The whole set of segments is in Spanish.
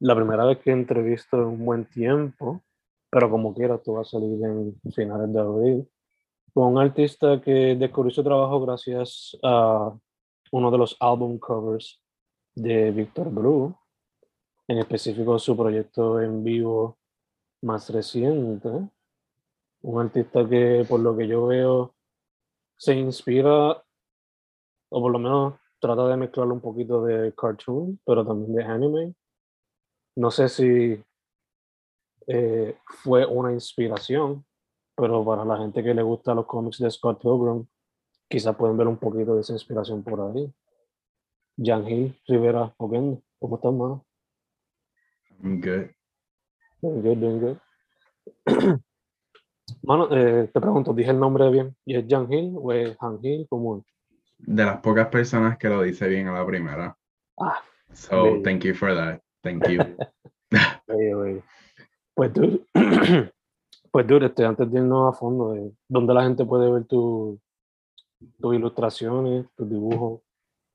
la primera vez que entrevisto en un buen tiempo, pero como quiera, tú vas a salir en finales de abril, con un artista que descubrí su trabajo gracias a uno de los album covers de Victor Blue, en específico su proyecto en vivo más reciente. Un artista que, por lo que yo veo, se inspira, o por lo menos trata de mezclar un poquito de cartoon, pero también de anime. No sé si eh, fue una inspiración, pero para la gente que le gusta los cómics de Scott Pilgrim, quizás pueden ver un poquito de esa inspiración por ahí. Jan Hill Rivera Oquendo, ¿cómo estás, mano? I'm good. Doing good, doing good. Mano, eh, te pregunto, ¿dije el nombre bien? ¿Y es Jan Hill o es Han Hill? ¿Cómo es? De las pocas personas que lo dice bien a la primera. Ah, So thank you for that. Thank you. bello. Pues, dude, pues, dude, este, antes de irnos a fondo, eh, ¿dónde la gente puede ver tu- tus ilustraciones, tus dibujos?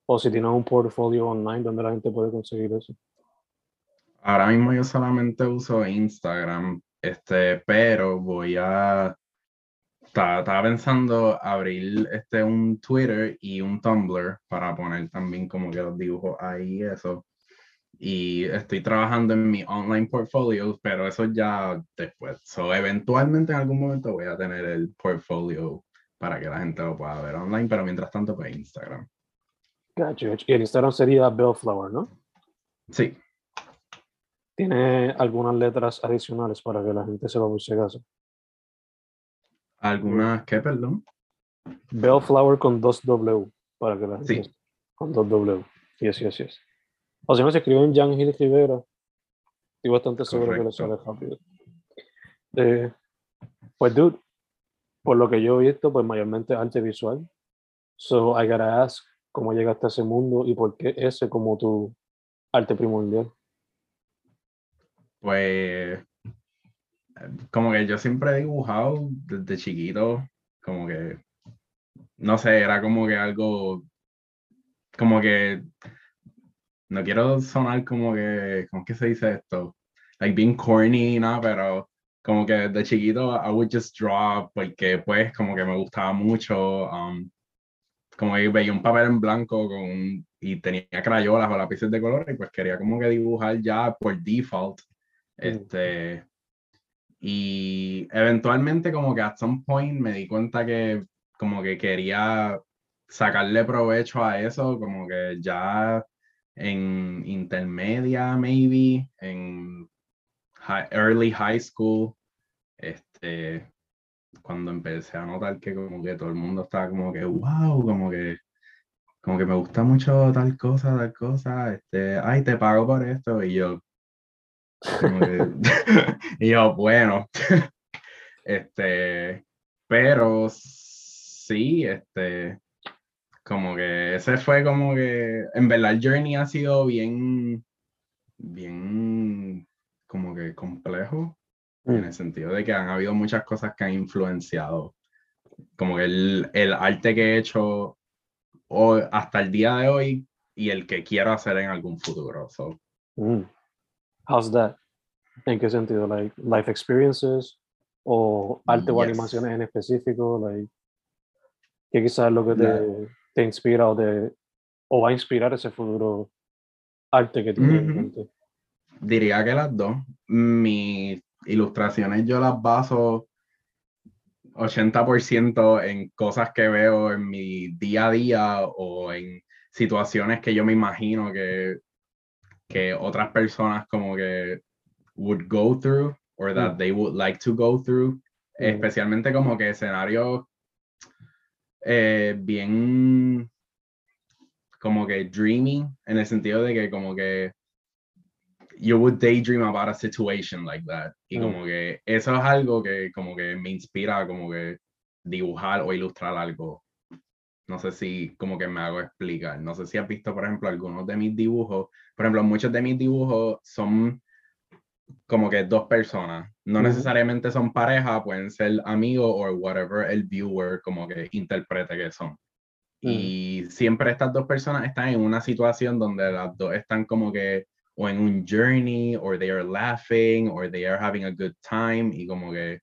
O si tienes un portfolio online, ¿dónde la gente puede conseguir eso? Ahora mismo yo solamente uso Instagram, este, pero voy a estaba, estaba pensando abrir este un Twitter y un Tumblr para poner también como que los dibujos ahí y eso. Y estoy trabajando en mi online portfolio, pero eso ya después. So, eventualmente en algún momento voy a tener el portfolio para que la gente lo pueda ver online, pero mientras tanto pues Instagram. Gotcha. Y el Instagram sería Bellflower, ¿no? Sí, Tiene algunas letras adicionales para que la gente sepa por si acaso. algunas que, perdón. Bellflower con dos W, para que la gente Sí. con dos W. Yes, yes, yes. O si no, se escribe en Jan Gil Rivera. Estoy bastante seguro que le sale rápido. Eh, pues, dude, por lo que yo he visto, pues mayormente arte visual. So, I gotta ask, ¿cómo llegaste a ese mundo y por qué ese como tu arte primordial? Pues como que yo siempre he dibujado desde chiquito, como que, no sé, era como que algo, como que, no quiero sonar como que, ¿cómo es que se dice esto? Like being corny, ¿no? Pero como que desde chiquito I would just draw porque pues como que me gustaba mucho, um, como que veía un papel en blanco con y tenía crayolas o lápices de color y pues quería como que dibujar ya por default. Este, y eventualmente como que at some point me di cuenta que como que quería sacarle provecho a eso, como que ya en intermedia, maybe, en early high school, este, cuando empecé a notar que como que todo el mundo estaba como que, wow, como que, como que me gusta mucho tal cosa, tal cosa, este, ay, te pago por esto, y yo, y yo, bueno, este, pero sí, este, como que ese fue como que, en verdad el journey ha sido bien, bien como que complejo, Mm. en el sentido de que han habido muchas cosas que han influenciado, como que el, el arte que he hecho hoy, hasta el día de hoy y el que quiero hacer en algún futuro. So, Mm. How's that? ¿En qué sentido? Like life experiences o arte o Yes. animaciones en específico, like ¿qué quizás es lo que te, te inspira o te o va a inspirar ese futuro arte que tienes en Ujú. mente? Diría que las dos. Mis ilustraciones yo las baso 80% en cosas que veo en mi día a día o en situaciones que yo me imagino que, que otras personas como que would go through or that Mm. they would like to go through. Especialmente como que escenarios eh, bien como que dreamy en el sentido de que como que you would daydream about a situation like that. Y Mm. como que eso es algo que como que me inspira como que dibujar o ilustrar algo. No sé si como que me hago explicar. No sé si has visto, por ejemplo, algunos de mis dibujos. Por ejemplo, muchos de mis dibujos son como que dos personas. No necesariamente son pareja, pueden ser amigos o whatever el viewer como que interprete que son. Y siempre estas dos personas están en una situación donde las dos están como que o en un journey, or they are laughing, or they are having a good time, y como que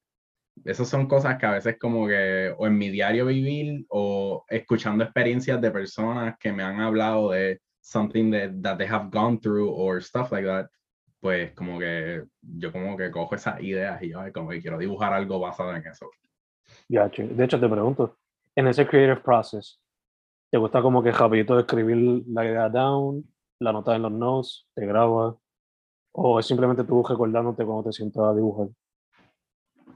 esas son cosas que a veces como que o en mi diario vivir o escuchando experiencias de personas que me han hablado de something that, that they have gone through or stuff like that, pues como que yo como que cojo esas ideas y yo ay, como que quiero dibujar algo basado en eso. Ya, che. De hecho, te pregunto, en ese creative process, ¿te gusta como que rapidito escribir la idea down, la nota en los notes, te grabas, o es simplemente tú recordándote cuando te sientas a dibujar?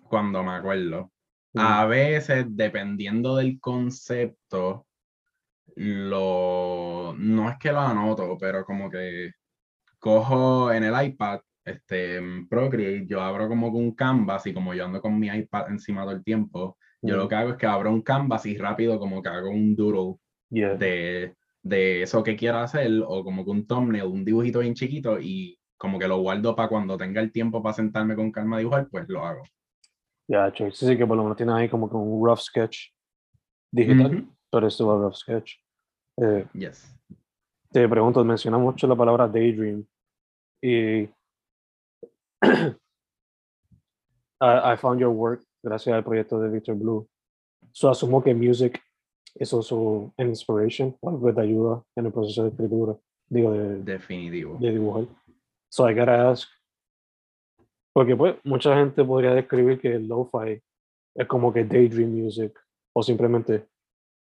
Cuando me acuerdo. Mm. A veces, dependiendo del concepto, lo no es que lo anoto, pero como que cojo en el iPad, este, en Procreate, yo abro como un canvas y como yo ando con mi iPad encima todo el tiempo, yo lo que hago es que abro un canvas y rápido como que hago un doodle Yeah. de, de eso que quiero hacer o como que un thumbnail, un dibujito bien chiquito y como que lo guardo para cuando tenga el tiempo para sentarme con calma a dibujar, pues lo hago. Ya, che. Sí, sí, que por lo menos tienes ahí como que un rough sketch digital, Ujú. pero es un rough sketch. Eh, Yes. te pregunto, menciona mucho la palabra daydream y I, I found your work gracias al proyecto de Victor Blue. So asumo que music es also an inspiration, algo que te ayuda en el proceso de escritura, digo, de, Definitivo. de dibujar. So I gotta ask, porque pues mucha gente podría describir que el lo-fi es como que daydream music o simplemente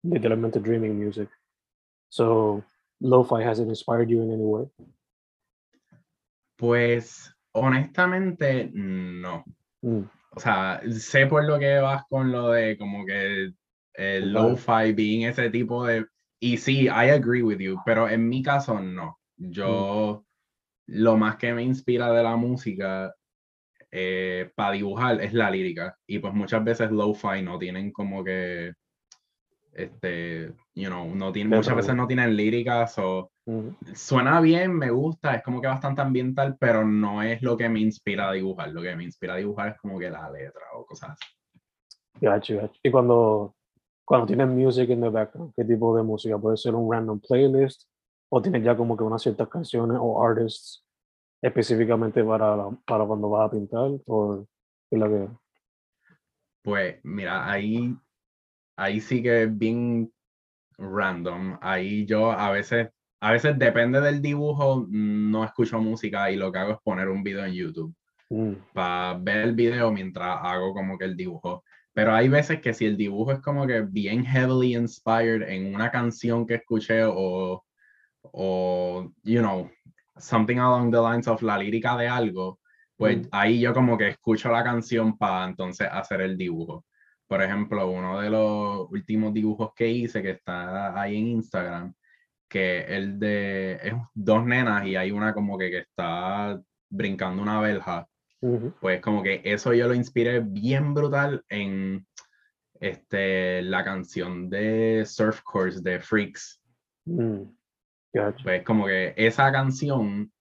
literalmente dreaming music. So lo-fi has it inspired you in any way? Pues honestamente no. Mm, O sea, sé por lo que vas con lo de como que el lo-fi being ese tipo de... Y sí, I agree with you, pero en mi caso no. Yo lo más que me inspira de la música para dibujar es la lírica. Y pues muchas veces lo-fi no tienen como que... Este, you know, no tienen, muchas veces ¿no? tienen líricas o mm, suena bien, me gusta, es como que bastante ambiental, pero no es lo que me inspira a dibujar. Lo que me inspira a dibujar es como que la letra o cosas así. Gotcha, gotcha. Y cuando, cuando tienes music in the background, ¿qué tipo de música? ¿Puede ser un random playlist? ¿O tienes ya como que unas ciertas canciones o artists específicamente para, la- para cuando vas a pintar? ¿O es lo que...? Pues mira, ahí, ahí sí que es bien random. Ahí yo a veces, a veces depende del dibujo, no escucho música y lo que hago es poner un video en YouTube. Mm, para ver el video mientras hago como que el dibujo. Pero hay veces que si el dibujo es como que bien heavily inspired en una canción que escuché o, o you know, something along the lines of la lírica de algo, pues Mm. ahí yo como que escucho la canción para entonces hacer el dibujo. Por ejemplo, uno de los últimos dibujos que hice que está ahí en Instagram, que el de es dos nenas y hay una como que, que está brincando una verja ujú, pues como que eso yo lo inspiré bien brutal en este, la canción de Surf Course de Freaks. mm, gotcha. Pues como que esa canción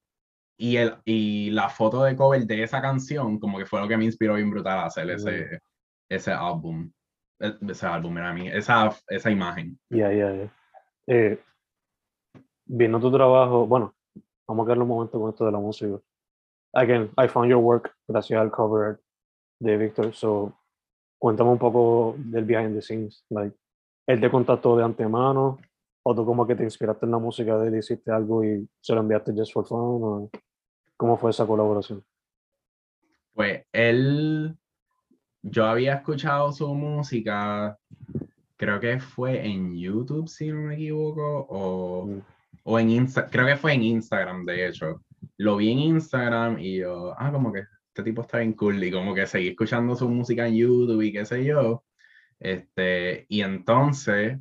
y, el, y la foto de cover de esa canción, como que fue lo que me inspiró bien brutal a hacer ese, ese álbum. E, ese álbum, era mí, esa, esa imagen. Ya, ya, ya. Eh, viendo tu trabajo, bueno, vamos a quedar un momento con esto de la música. Again, I found your work gracias al cover de Victor, so cuéntame un poco del behind the scenes. Like, él te contactó de antemano, o tú como que te inspiraste en la música de él, hiciste algo y se lo enviaste just for fun, o cómo fue esa colaboración. Pues él, yo había escuchado su música, creo que fue en YouTube, si no me equivoco, o, Mm. o en Insta, creo que fue en Instagram, de hecho. Lo vi en Instagram y yo, ah, como que este tipo está bien cool, y como que seguí escuchando su música en YouTube y qué sé yo. Este, y entonces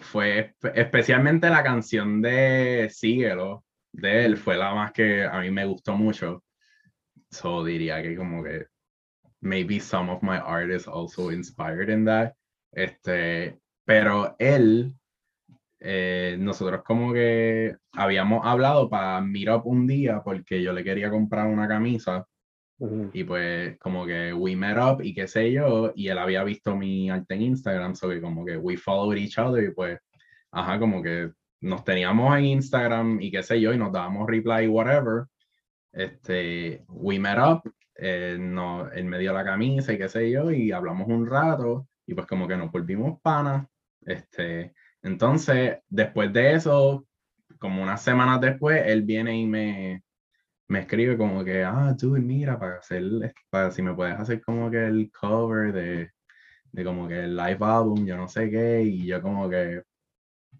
fue espe- especialmente la canción de Síguelo de él, fue la más que a mí me gustó mucho. So diría que como que maybe some of my art is also inspired in that. Este, pero él, eh, nosotros como que habíamos hablado para meet up un día porque yo le quería comprar una camisa y pues como que we met up y qué sé yo, y él había visto mi arte en Instagram, so que como que we followed each other y pues, ajá, como que nos teníamos en Instagram y qué sé yo, y nos dábamos reply, whatever. Este, we met up, eh, no, él me dio la camisa y qué sé yo, y hablamos un rato, y pues como que nos volvimos panas. Este, entonces, después de eso, como unas semanas después, él viene y me, me escribe como que, ah, tú, mira, para hacer, para si me puedes hacer como que el cover de, de como que el live album, yo no sé qué, y yo como que.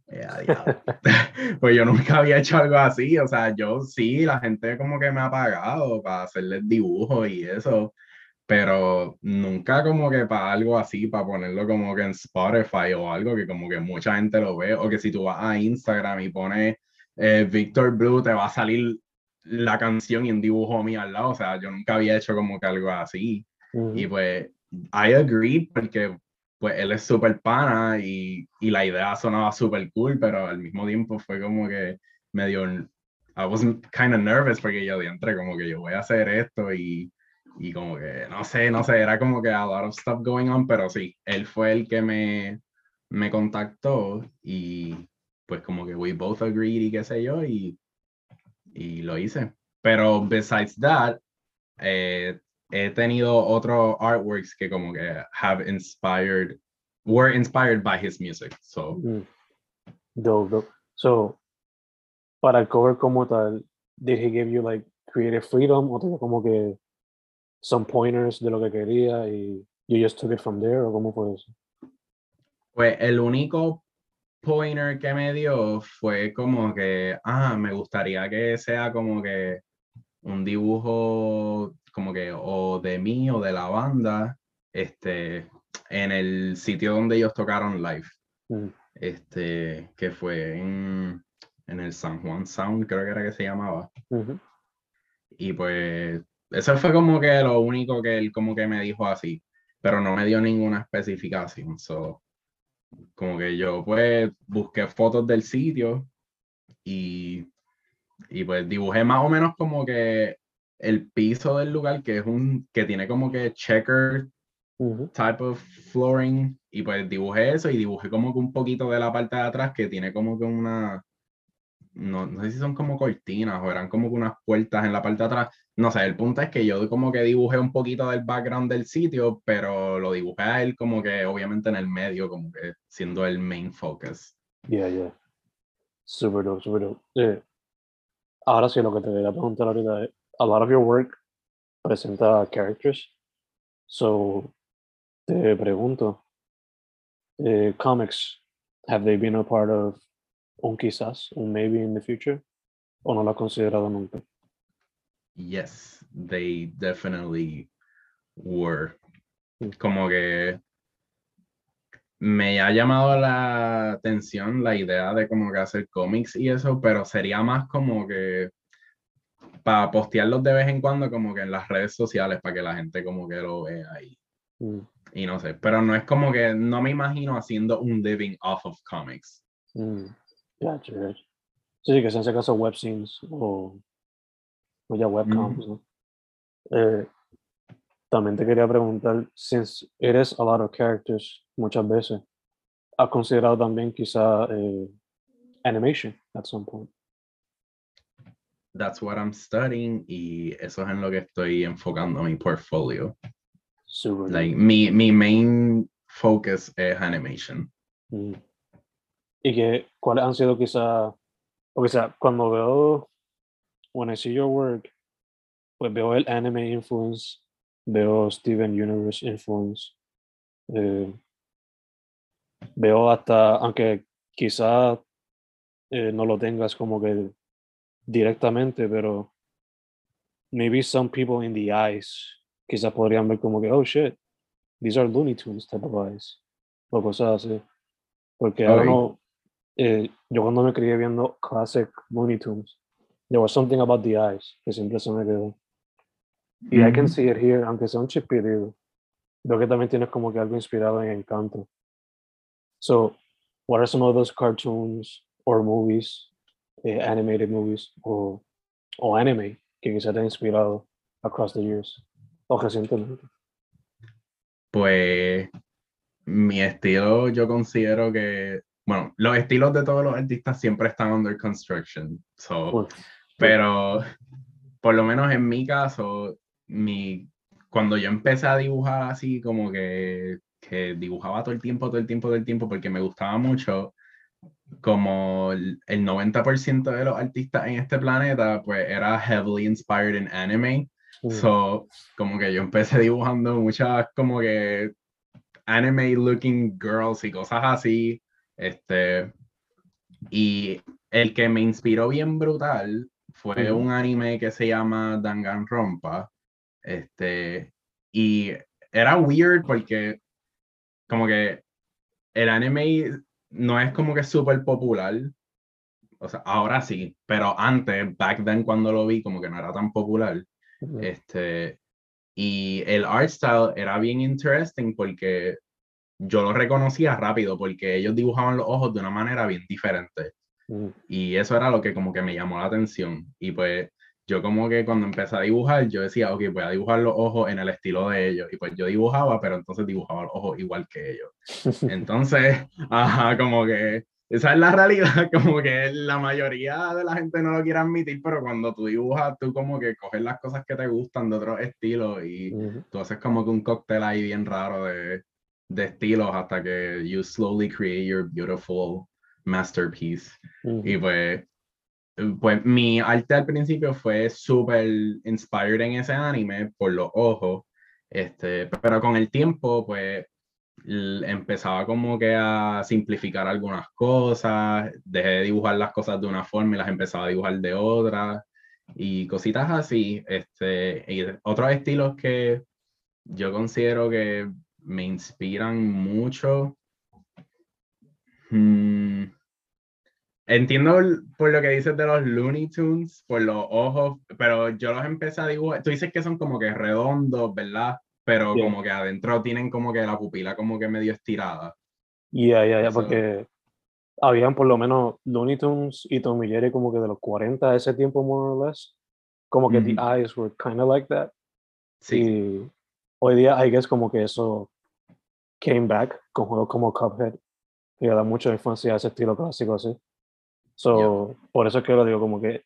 pues yo nunca había hecho algo así, o sea, yo sí, la gente como que me ha pagado para hacerles dibujos y eso, pero nunca como que para algo así, para ponerlo como que en Spotify o algo que como que mucha gente lo ve, o que si tú vas a Instagram y pones eh, Victor Blue, te va a salir la canción y un dibujo mío al lado, o sea, yo nunca había hecho como que algo así. Ujú. Y pues, I agree porque pues él es súper pana y, y la idea sonaba súper cool, pero al mismo tiempo fue como que medio, I was kind of nervous porque yo entré como que yo voy a hacer esto y, y como que, no sé, no sé, era como que a lot of stuff going on, pero sí, él fue el que me, me contactó y pues como que we both agreed y qué sé yo y, y lo hice. Pero besides that, eh, he tenido otros artworks que como que have inspired, were inspired by his music. So, Mm. Dope, dope. So, para el cover como tal, did he give you like creative freedom o te dio como que some pointers de lo que quería y you just took it from there o cómo fue eso? pues el único pointer que me dio fue como que, ah, me gustaría que sea como que un dibujo como que o de mí o de la banda, este, en el sitio donde ellos tocaron live. Mm. este, que fue en, en el San Juan Sound, creo que era que se llamaba. Y pues eso fue como que lo único que él como que me dijo así, pero no me dio ninguna especificación. So, como que yo pues busqué fotos del sitio y, y pues dibujé más o menos como que el piso del lugar, que es un, que tiene como que checker type of flooring y pues dibujé eso y dibujé como que un poquito de la parte de atrás que tiene como que una no, no sé si son como cortinas o eran como que unas puertas en la parte de atrás no sé, el punto es que yo como que dibujé un poquito del background del sitio pero lo dibujé a él como que obviamente en el medio como que siendo el main focus Yeah, yeah. Super dope, super dope. Eh, ahora sí, lo que te quería preguntar ahorita es, a lot of your work presenta characters. So, te pregunto, eh, comics, have they been a part of un quizás, un maybe in the future? ¿O no lo has considerado nunca? yes they definitely were Mm. como que me ha llamado la atención la idea de como que hacer cómics y eso, pero sería más como que para postearlos de vez en cuando como que en las redes sociales para que la gente como que lo vea y, Mm, y no sé, pero no es como que no me imagino haciendo un living off of comics. mm. Gotcha. Sí, sí, que sean si acaso web scenes o o ya webcams, ¿no? Eh, también te quería preguntar, since eres a lot of characters muchas veces, ¿has considerado también quizá eh, animation at some point? That's what I'm studying y eso es en lo que estoy enfocando mi portfolio. Super. Like, mi, mi main focus es animation. Mm. ¿Y que, cuáles han sido quizá, o sea, cuando veo, when I see your work, pues veo el anime influence, veo Steven Universe influence, eh, veo hasta, aunque quizá eh, no lo tengas como que directamente, pero maybe some people in the eyes quizá podrían ver como que, oh shit, these are Looney Tunes type of eyes, o cosas así. Porque I don't Ok. know, eh, yo cuando me crié viendo classic Looney Tunes, there was something about the eyes que siempre se me quedó. Y I can Ujú. see it here, aunque sea un chipirito. Veo que también tienes como que algo inspirado en Encanto. So, what are some of those cartoons or movies, eh, animated movies, o, o anime que quizá te han inspirado across the years? O recientemente. Pues mi estilo yo considero que, bueno, los estilos de todos los artistas siempre están under construction. So, pero por lo menos en mi caso, mi, cuando yo empecé a dibujar así como que, que dibujaba todo el tiempo, todo el tiempo, todo el tiempo, porque me gustaba mucho, como el el 90% de los artistas en este planeta, pues era heavily inspired in anime. Mm. So, como que yo empecé dibujando muchas como que anime looking girls y cosas así. Este, y el que me inspiró bien brutal fue un anime que se llama Danganronpa. Este, y era weird porque como que el anime no es como que súper popular. O sea, ahora sí, pero antes, back then cuando lo vi, como que no era tan popular. Este, y el art style era bien interesting porque yo lo reconocía rápido porque ellos dibujaban los ojos de una manera bien diferente. Y eso era lo que como que me llamó la atención. Y pues yo como que cuando empecé a dibujar, yo decía, ok, voy a dibujar los ojos en el estilo de ellos. Y pues yo dibujaba, pero entonces dibujaba los ojos igual que ellos. Entonces, ajá, como que esa es la realidad, como que la mayoría de la gente no lo quiere admitir, pero cuando tú dibujas, tú como que coges las cosas que te gustan de otros estilos y Ujú. tú haces como que un cóctel ahí bien raro de, de estilos hasta que you slowly create your beautiful masterpiece. Ujú. Y pues, pues mi arte al principio fue súper inspired en ese anime por los ojos, este, pero con el tiempo, pues empezaba como que a simplificar algunas cosas, dejé de dibujar las cosas de una forma y las empezaba a dibujar de otra y cositas así, este, y otros estilos que yo considero que me inspiran mucho. Hmm, Entiendo por lo que dices de los Looney Tunes, por los ojos, pero yo los empecé a dibujar. Tú dices que son como que redondos, ¿verdad? Pero Yeah. como que adentro tienen como que la pupila como que medio estirada. Ya, ya, ya, porque habían por lo menos Looney Tunes y Tom y Jerry como que de los 40 a ese tiempo, more or less. Como que the Ujú. eyes were kind of like that. Sí, Y hoy día, I guess, como que eso came back con juegos como Cuphead, que da mucha infancia a ese estilo clásico así. So, por eso es que lo digo, como que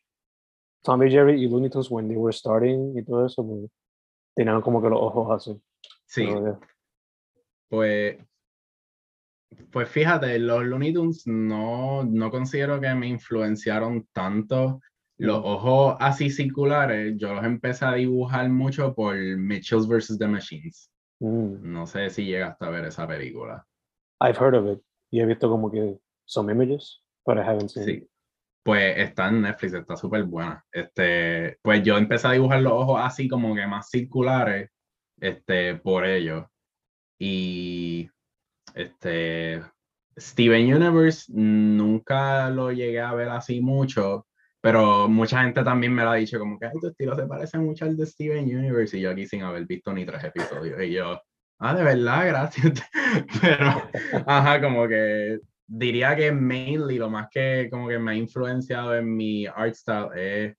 Tommy Jerry y Looney Tunes, when they were starting y todo eso, pues, tenían como que los ojos así. sí. Pero, yeah. Pues, pues fíjate, los Looney Tunes no, no considero que me influenciaron tanto. Los ojos así circulares, yo los empecé a dibujar mucho por Mitchells vs. The Machines. Mm, No sé si llegaste a ver esa película. I've heard of it. Y he visto como que some images, I haven't seen. Sí. Pues está en Netflix, está súper buena. Este, pues yo empecé a dibujar los ojos así como que más circulares, este, por ello. Y este, Steven Universe nunca lo llegué a ver así mucho, pero mucha gente también me lo ha dicho como que "Ay, tu estilo se parece mucho al de Steven Universe y yo aquí sin haber visto ni tres episodios y yo, ah, de verdad, gracias. Pero, ajá, como que diría que mainly lo más que como que me ha influenciado en mi art style es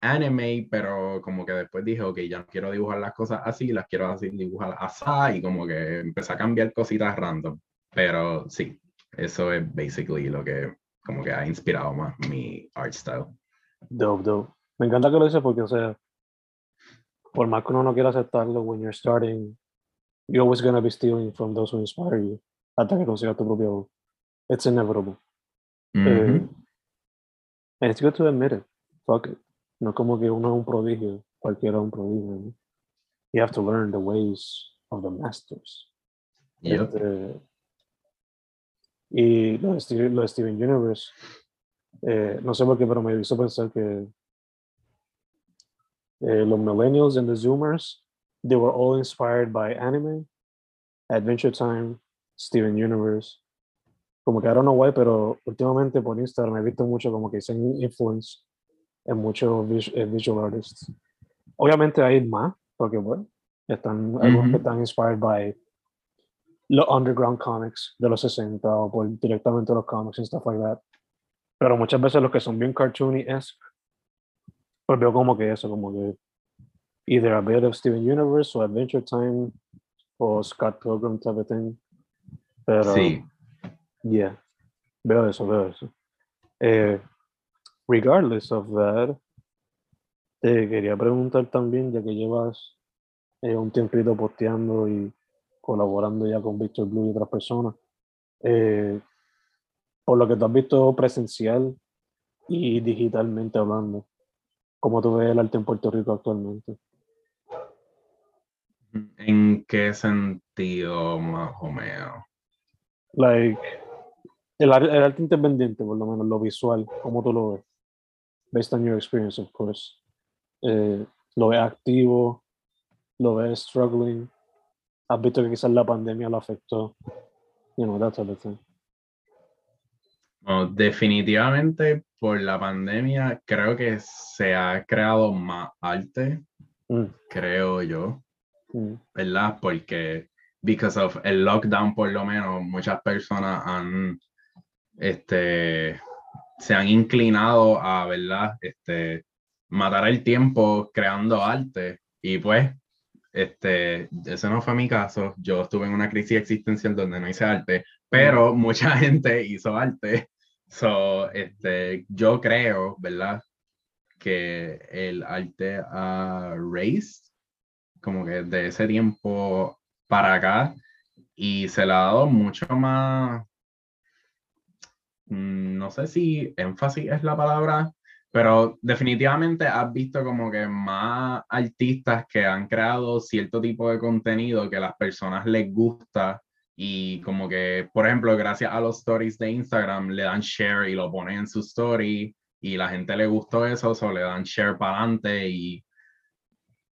anime, pero como que después dije, ok, ya no quiero dibujar las cosas así, las quiero así dibujar así, y como que empecé a cambiar cositas random. Pero sí, eso es basically lo que como que ha inspirado más mi art style. Dope, dope. Me encanta que lo dices porque, o sea, por más que uno no quiera aceptarlo, when you're starting, you're always going to be stealing from those who inspire you hasta que consigas tu propio It's inevitable. Ujú. Eh, and it's good to admit it. Fuck it. No como que uno es un prodigio, cualquiera es un prodigio. ¿no? You have to learn the ways of the masters. Yep. Este, y lo de, Steve- lo de Steven Universe, eh, no sé por qué, pero me hizo pensar que eh, los millennials and the zoomers, they were all inspired by anime, Adventure Time, Steven Universe. Como que I don't know why, pero últimamente por Instagram he visto mucho como que dicen influence en muchos eh, visual artists. Obviamente hay más, porque bueno, están algunos que Ujú. están inspired by los underground comics de los 60 o por directamente los comics and stuff like that. Pero muchas veces los que son bien cartoony-esque, pues veo como que eso, como que either a bit of Steven Universe o Adventure Time o Scott Pilgrim type of thing. Pero, Sí. Yeah, veo eso, veo eso. Eh, regardless of that, te quería preguntar también, ya que llevas eh, un tiempito posteando y colaborando ya con Victor Blue y otras personas, eh, por lo que tú has visto presencial y digitalmente hablando, ¿cómo tú ves el arte en Puerto Rico actualmente? ¿En qué sentido más o menos? Like, el, el arte independiente, por lo menos, lo visual, ¿cómo tú lo ves? Based on your experience, of course. Eh, ¿Lo ves activo? ¿Lo ves struggling? ¿Has visto que quizás la pandemia lo afectó? You know, that of thing. Bueno, definitivamente por la pandemia creo que se ha creado más arte, Mm, creo yo, mm, ¿verdad? Porque because of el lockdown por lo menos muchas personas han este se han inclinado a, ¿verdad? Este matar el tiempo creando arte y pues este ese no fue mi caso. Yo estuve en una crisis existencial donde no hice arte, pero mucha gente hizo arte. So, este, yo creo, ¿verdad? Que el arte ha raised como que de ese tiempo para acá y se le ha dado mucho más, no sé si énfasis es la palabra, pero definitivamente has visto como que más artistas que han creado cierto tipo de contenido que a las personas les gusta y como que, por ejemplo, gracias a los stories de Instagram le dan share y lo ponen en su story y la gente le gustó eso, o le dan share para adelante y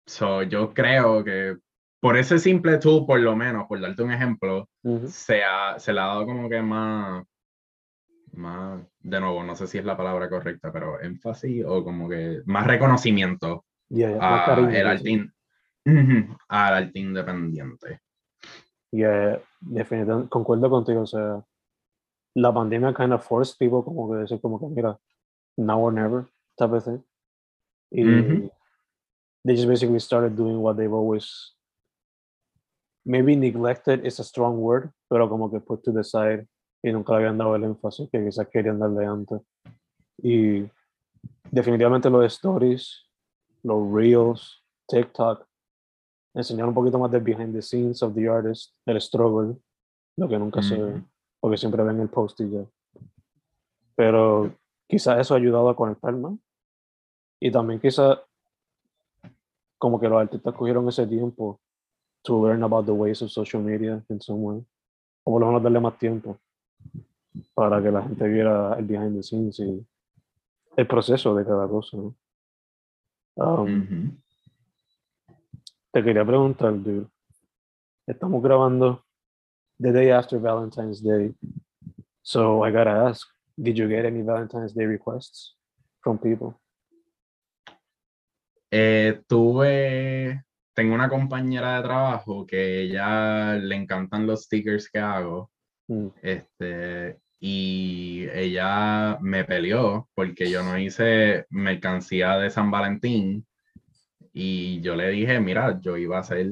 so, yo creo que por ese simple tool, por lo menos, por darte un ejemplo, se, ha- se le ha dado como que más, más, de nuevo, no sé si es la palabra correcta, pero énfasis o como que más reconocimiento Yeah, yeah, a cariño, el sí. arte, Ujú, al arte independiente. Yeah, definitivamente, concuerdo contigo, o sea, la pandemia kind of forced people como que decir como que mira, now or never type of thing. Y Ujú. they just basically started doing what they've always maybe neglected is a strong word, pero como que put to the side y nunca le habían dado el énfasis que quizás querían darle antes. Y definitivamente los stories, los reels, TikTok, enseñar un poquito más del behind the scenes of the artist, el struggle, lo que nunca se ve, Ujú. porque siempre ven el post y ya. Pero quizás eso ha ayudado a conectar más. Y también quizás como que los artistas cogieron ese tiempo to learn about the ways of social media in some way. O por lo menos darle más tiempo para que la gente viera el behind the scenes y el proceso de cada cosa. ¿no? Um, Ujú. Te quería preguntar, dude. Estamos grabando the day after Valentine's Day. So I gotta ask, did you get any Valentine's Day requests from people? Eh, tuve, tengo una compañera de trabajo que ella le encantan los stickers que hago, Mm, este, y ella me peleó porque yo no hice mercancía de San Valentín y yo le dije, mira, yo iba a hacer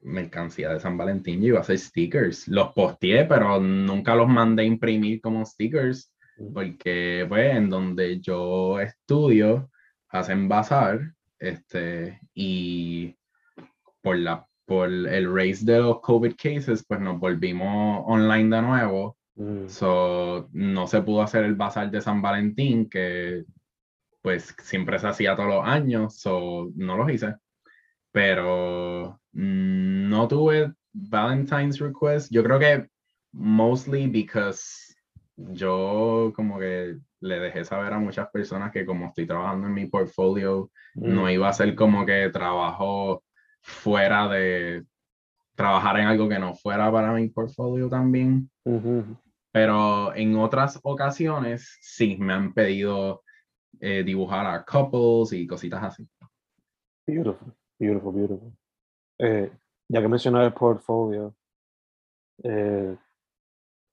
mercancía de San Valentín, yo iba a hacer stickers. Los posteé, pero nunca los mandé a imprimir como stickers porque pues en donde yo estudio hacen bazar este, y por, la, por el race de los COVID cases, pues nos volvimos online de nuevo Mm. So, no se pudo hacer el bazar de San Valentín, que pues siempre se hacía todos los años, so no lo hice. Pero mm, no tuve Valentine's request. Yo creo que mostly because yo como que le dejé saber a muchas personas que como estoy trabajando en mi portfolio, no mm. iba a ser como que trabajo fuera de trabajar en algo que no fuera para mi portfolio también. Pero en otras ocasiones sí me han pedido eh, dibujar a couples y cositas así. Beautiful, beautiful, beautiful. Eh, ya que mencioné el portfolio, eh,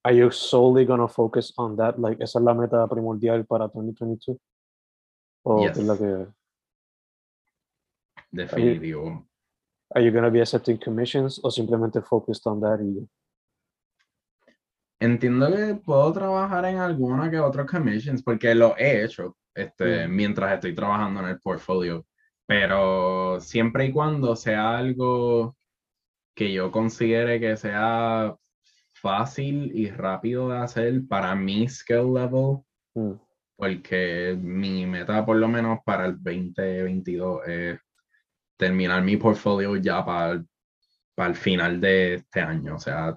are you solely going to focus on that? Like, ¿esa es la meta primordial para 2022? ¿O es la que... Definitivo. Are you, going to be accepting commissions o simplemente focused on that y Entiendo que puedo trabajar en alguna que otra commissions porque lo he hecho este, mm. mientras estoy trabajando en el portfolio, pero siempre y cuando sea algo que yo considere que sea fácil y rápido de hacer para mi skill level, mm. porque mi meta por lo menos para el 2022 es terminar mi portfolio ya para, para el final de este año, o sea,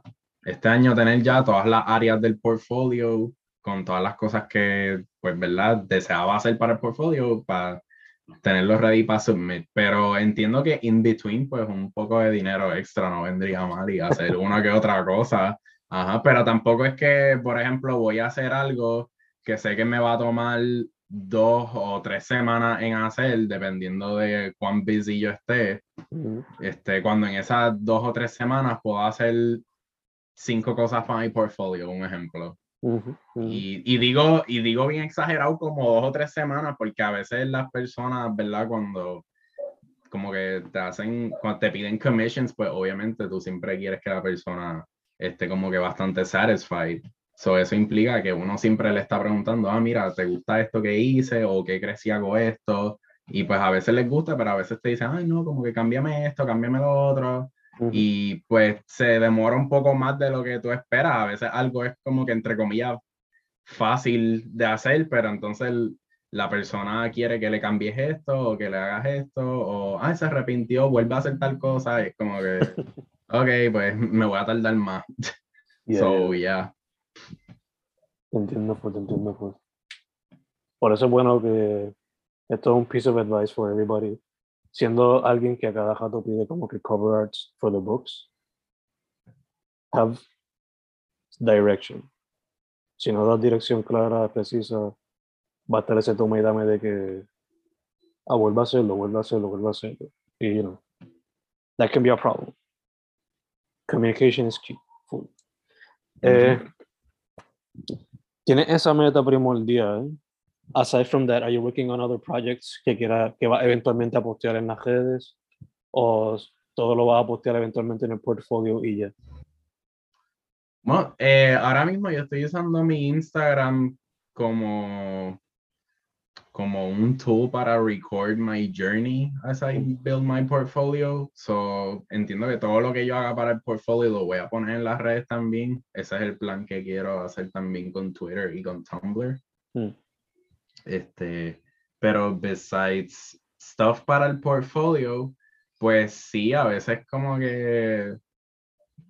este año tener ya todas las áreas del portfolio con todas las cosas que, pues, ¿verdad? Deseaba hacer para el portfolio para tenerlo ready para submit. Pero entiendo que in between, pues, un poco de dinero extra no vendría mal y hacer una que otra cosa. Ajá, pero tampoco es que, por ejemplo, voy a hacer algo que sé que me va a tomar dos o tres semanas en hacer, dependiendo de cuán busy yo esté. este, cuando en esas dos o tres semanas puedo hacer cinco cosas para mi portfolio, un ejemplo. Y, y, digo, y digo bien exagerado como dos o tres semanas, porque a veces las personas, ¿verdad? Cuando como que te hacen, cuando te piden commissions, pues obviamente tú siempre quieres que la persona esté como que bastante satisfied. So, eso implica que uno siempre le está preguntando, ah, mira, ¿te gusta esto que hice? ¿O qué crees si hago esto? Y pues a veces les gusta, pero a veces te dicen, ay, no, como que cámbiame esto, cámbiame lo otro y pues se demora un poco más de lo que tú esperas. A veces algo es como que entre comillas fácil de hacer, pero entonces la persona quiere que le cambies esto o que le hagas esto o, ay, se arrepintió, vuelve a hacer tal cosa. Es como que, ok, pues me voy a tardar más. so, yeah. Entiendo, pues, entiendo, pues. Por eso es bueno que esto es un piece of advice for everybody siendo alguien que a cada rato pide como que cover arts for the books, have direction. Si no das dirección clara, precisa, va a estar ese toma y dame de que, ah, vuelva a hacerlo, vuelva a hacerlo, vuelva a hacerlo. Y, you know, that can be a problem. Communication is key. Eh, tiene esa meta primordial aside from that, are you working on other projects que quiera que va eventualmente a postear en las redes o todo lo va a postear eventualmente en el portfolio y ya? Bueno, eh, ahora mismo yo estoy usando mi Instagram como como un tool para record my journey as I build my portfolio. So, entiendo que todo lo que yo haga para el portfolio lo voy a poner en las redes también. Ese es el plan que quiero hacer también con Twitter y con Tumblr. Hmm. Este, pero besides stuff para el portfolio, pues sí, a veces como que,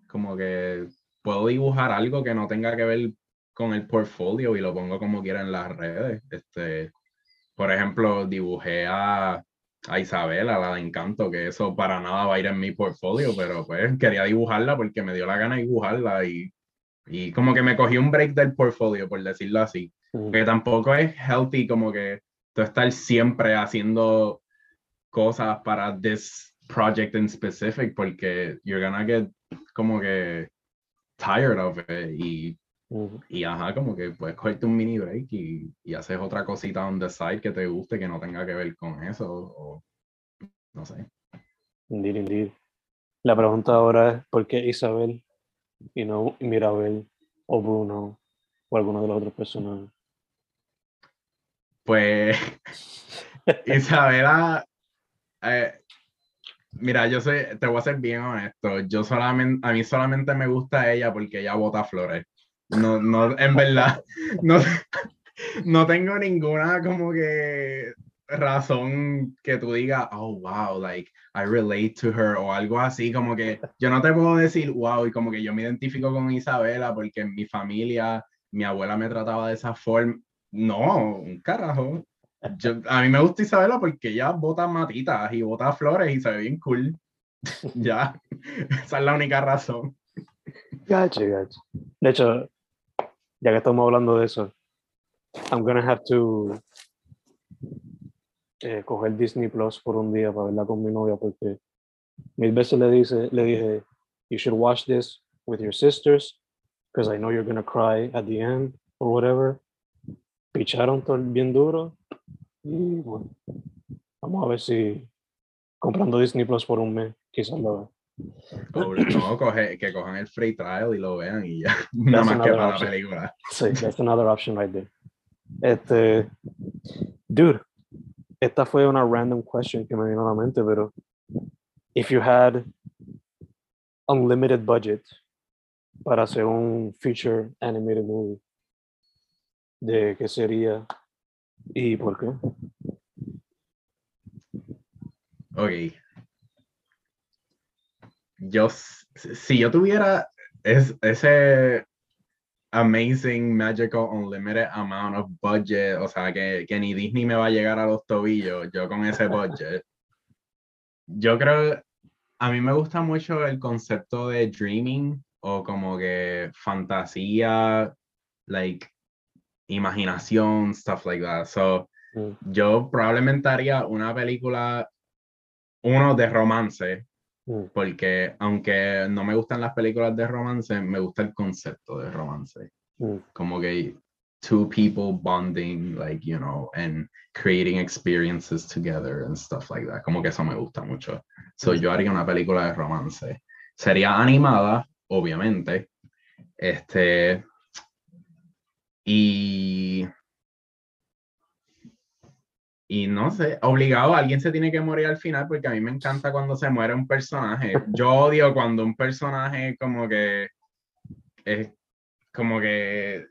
como que puedo dibujar algo que no tenga que ver con el portfolio y lo pongo como quiera en las redes. Este, por ejemplo, dibujé a, a Isabela, la de Encanto, que eso para nada va a ir en mi portfolio, pero pues quería dibujarla porque me dio la gana de dibujarla y, y como que me cogí un break del portfolio, por decirlo así. Que tampoco es healthy como que tú estar siempre haciendo cosas para this project in specific porque you're gonna get como que tired of it y Ujú. Y ajá, como que puedes cogerte un mini break y, y haces otra cosita on the side que te guste, que no tenga que ver con eso, o no sé. Indeed, indeed. La pregunta ahora es, ¿por qué Isabel y no Mirabel o Bruno o alguno de los otros personajes? Pues Isabela, eh, mira, yo soy, te voy a ser bien honesto, yo solamente, a mí solamente me gusta ella porque ella bota flores. No, no, en verdad, no, no tengo ninguna como que razón que tú digas, oh, wow, like, I relate to her o algo así, como que yo no te puedo decir, wow, y como que yo me identifico con Isabela porque en mi familia, mi abuela me trataba de esa forma. No, un carajo. Yo- a mí me gusta Isabela porque ella bota matitas y bota flores y se ve bien cool. ya, esa es la única razón. Gacho, gacho. De hecho, ya que estamos hablando de eso, I'm gonna have to eh, coger Disney Plus por un día para verla con mi novia porque mil veces le dice, le dije, you should watch this with your sisters because I know you're gonna cry at the end or whatever. Picharon todo bien duro y bueno, vamos a ver si comprando Disney Plus por un mes, quizás lo vea. O no, coge- que cojan el free trial y lo vean y ya. Nada más que para la option. película. Sí, that's another option right there. Este, dude, esta fue una random question que me vino a la mente, pero if you had unlimited budget para hacer un feature animated movie, ¿de qué sería y por qué? Ok. Yo, si yo tuviera es, ese amazing, magical, unlimited amount of budget, o sea, que, que ni Disney me va a llegar a los tobillos, yo con ese budget, yo creo, a mí me gusta mucho el concepto de dreaming o como que fantasía, like, imaginación, stuff like that. So, Mm, yo probablemente haría una película, uno de romance, mm, porque aunque no me gustan las películas de romance, me gusta el concepto de romance. mm, Como que two people bonding, like, you know, and creating experiences together and stuff like that. Como que eso me gusta mucho. So yo haría una película de romance. Sería animada, obviamente. Este. Y. Y no sé, obligado, alguien se tiene que morir al final porque a mí me encanta cuando se muere un personaje. Yo odio cuando un personaje como que es como que,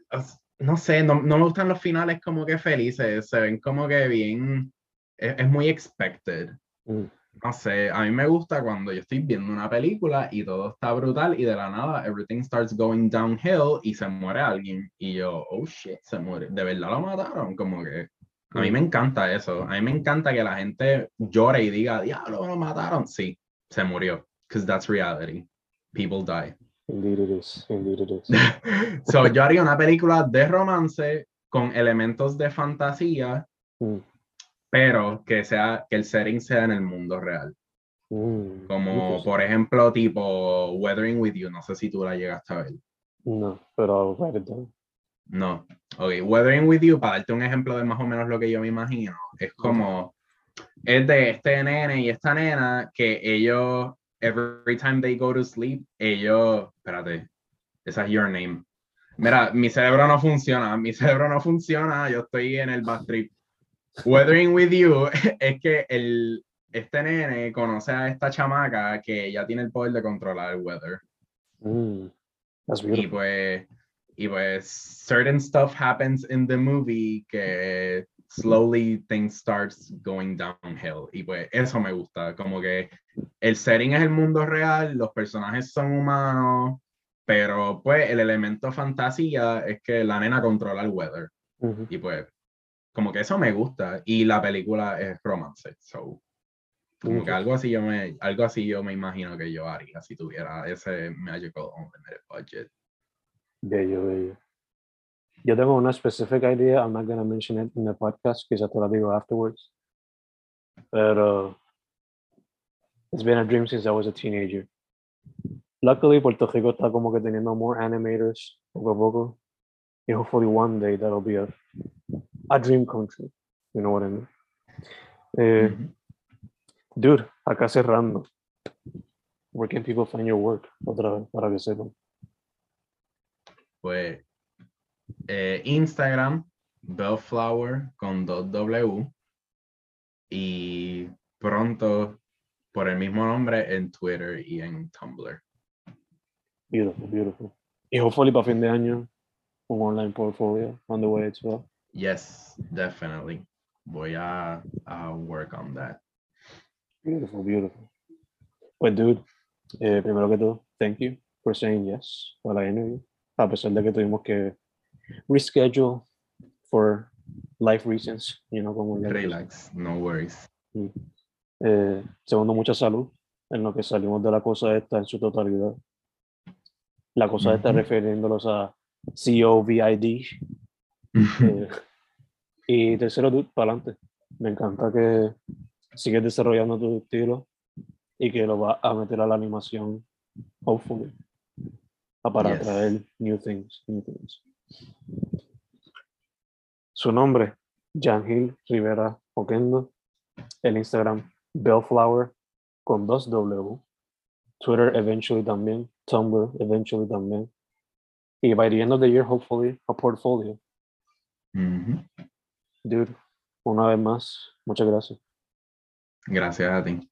no sé, no, no me gustan los finales como que felices, se ven como que bien, es, es muy expected. mm. No sé, a mí me gusta cuando yo estoy viendo una película y todo está brutal y de la nada everything starts going downhill y se muere alguien y yo, oh shit, se muere, de verdad lo mataron, como que a mí me encanta eso, a mí me encanta que la gente llore y diga, diablo, lo mataron, sí, se murió, because that's reality, people die. Indeed it is, indeed it is. so, yo haría una película de romance con elementos de fantasía, Mm, pero que sea que el setting sea en el mundo real. mm, Como por ejemplo, tipo Weathering with You. No sé si tú la llegaste a ver. No, pero down. No. Ok, Weathering with You, para darte un ejemplo de más o menos lo que yo me imagino, es como. Es de este nene y esta nena que ellos, every time they go to sleep, ellos. Espérate, esa es your name. Mira, mi cerebro no funciona, mi cerebro no funciona, yo estoy en el bad trip. Weathering with You es que el, este nene conoce a esta chamaca que ya tiene el poder de controlar el weather. Mm, that's Y pues, y pues, certain stuff happens in the movie que slowly things starts going downhill. Y pues, eso me gusta. Como que el setting es el mundo real, los personajes son humanos, pero pues el elemento fantasía es que la nena controla el weather. Y pues, como que eso me gusta. Y la película es romance. So, como que algo así yo me, algo así yo me imagino que yo haría si tuviera ese magical unlimited budget. Bello, bello. Yo tengo una specific idea. I'm not going to mention it in the podcast. Quizá te la digo afterwards. Pero it's been a dream since I was a teenager. Luckily, Puerto Rico está como que teniendo more animators poco a poco. And hopefully one day that'll be a, a dream come true. You know what I mean? Eh. Dude, acá cerrando. Where can people find your work? Otra vez, para que sepan. Pues eh, Instagram, Bellflower con 2W y pronto por el mismo nombre en Twitter y en Tumblr. Beautiful, beautiful. Y hopefully para fin de año, un online portfolio on the way as well. Yes, definitely. Voy a, a work on that. Beautiful, beautiful. Pues, dude, eh, primero que todo, thank you for saying yes a la interview. A pesar de que tuvimos que reschedule for life reasons, you know, como Relax, no worries. Eh, segundo, mucha salud en lo que salimos de la cosa esta en su totalidad. La cosa esta Ujú. refiriéndolos a COVID. Eh, y tercero, dude, para adelante. Me encanta que sigues desarrollando tu estilo y que lo vas a meter a la animación, hopefully, para Yes. traer new things, new things. Su nombre, Jan Hill Rivera Oquendo. El Instagram, Bellflower con dos W. Twitter eventually también. Tumblr eventually también. Y by the end of the year, hopefully, a portfolio. Dude, una vez más, muchas gracias. Gracias a ti.